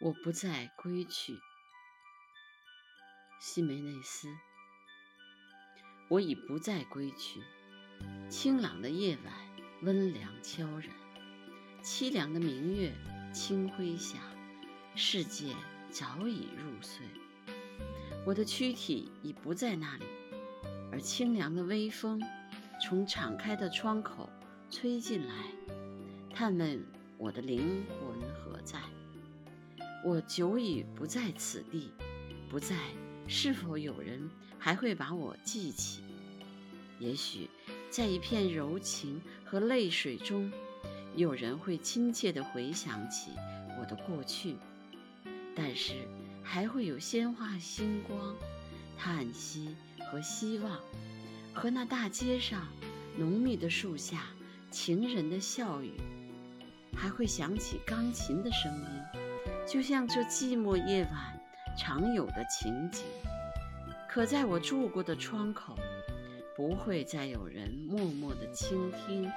我不再归去，西梅内斯。我已不再归去。清朗的夜晚，温凉悄然；凄凉的明月，清辉下，世界早已入睡。我的躯体已不在那里，而清凉的微风从敞开的窗口吹进来，探问我的灵魂何在。我久已不在此地，不在，是否有人还会把我记起？也许，在一片柔情和泪水中，有人会亲切地回想起我的过去。但是，还会有鲜花、星光、叹息和希望，和那大街上浓密的树下情人的笑语，还会响起钢琴的声音。就像这寂寞夜晚常有的情景，可在我住过的窗口，不会再有人默默的倾听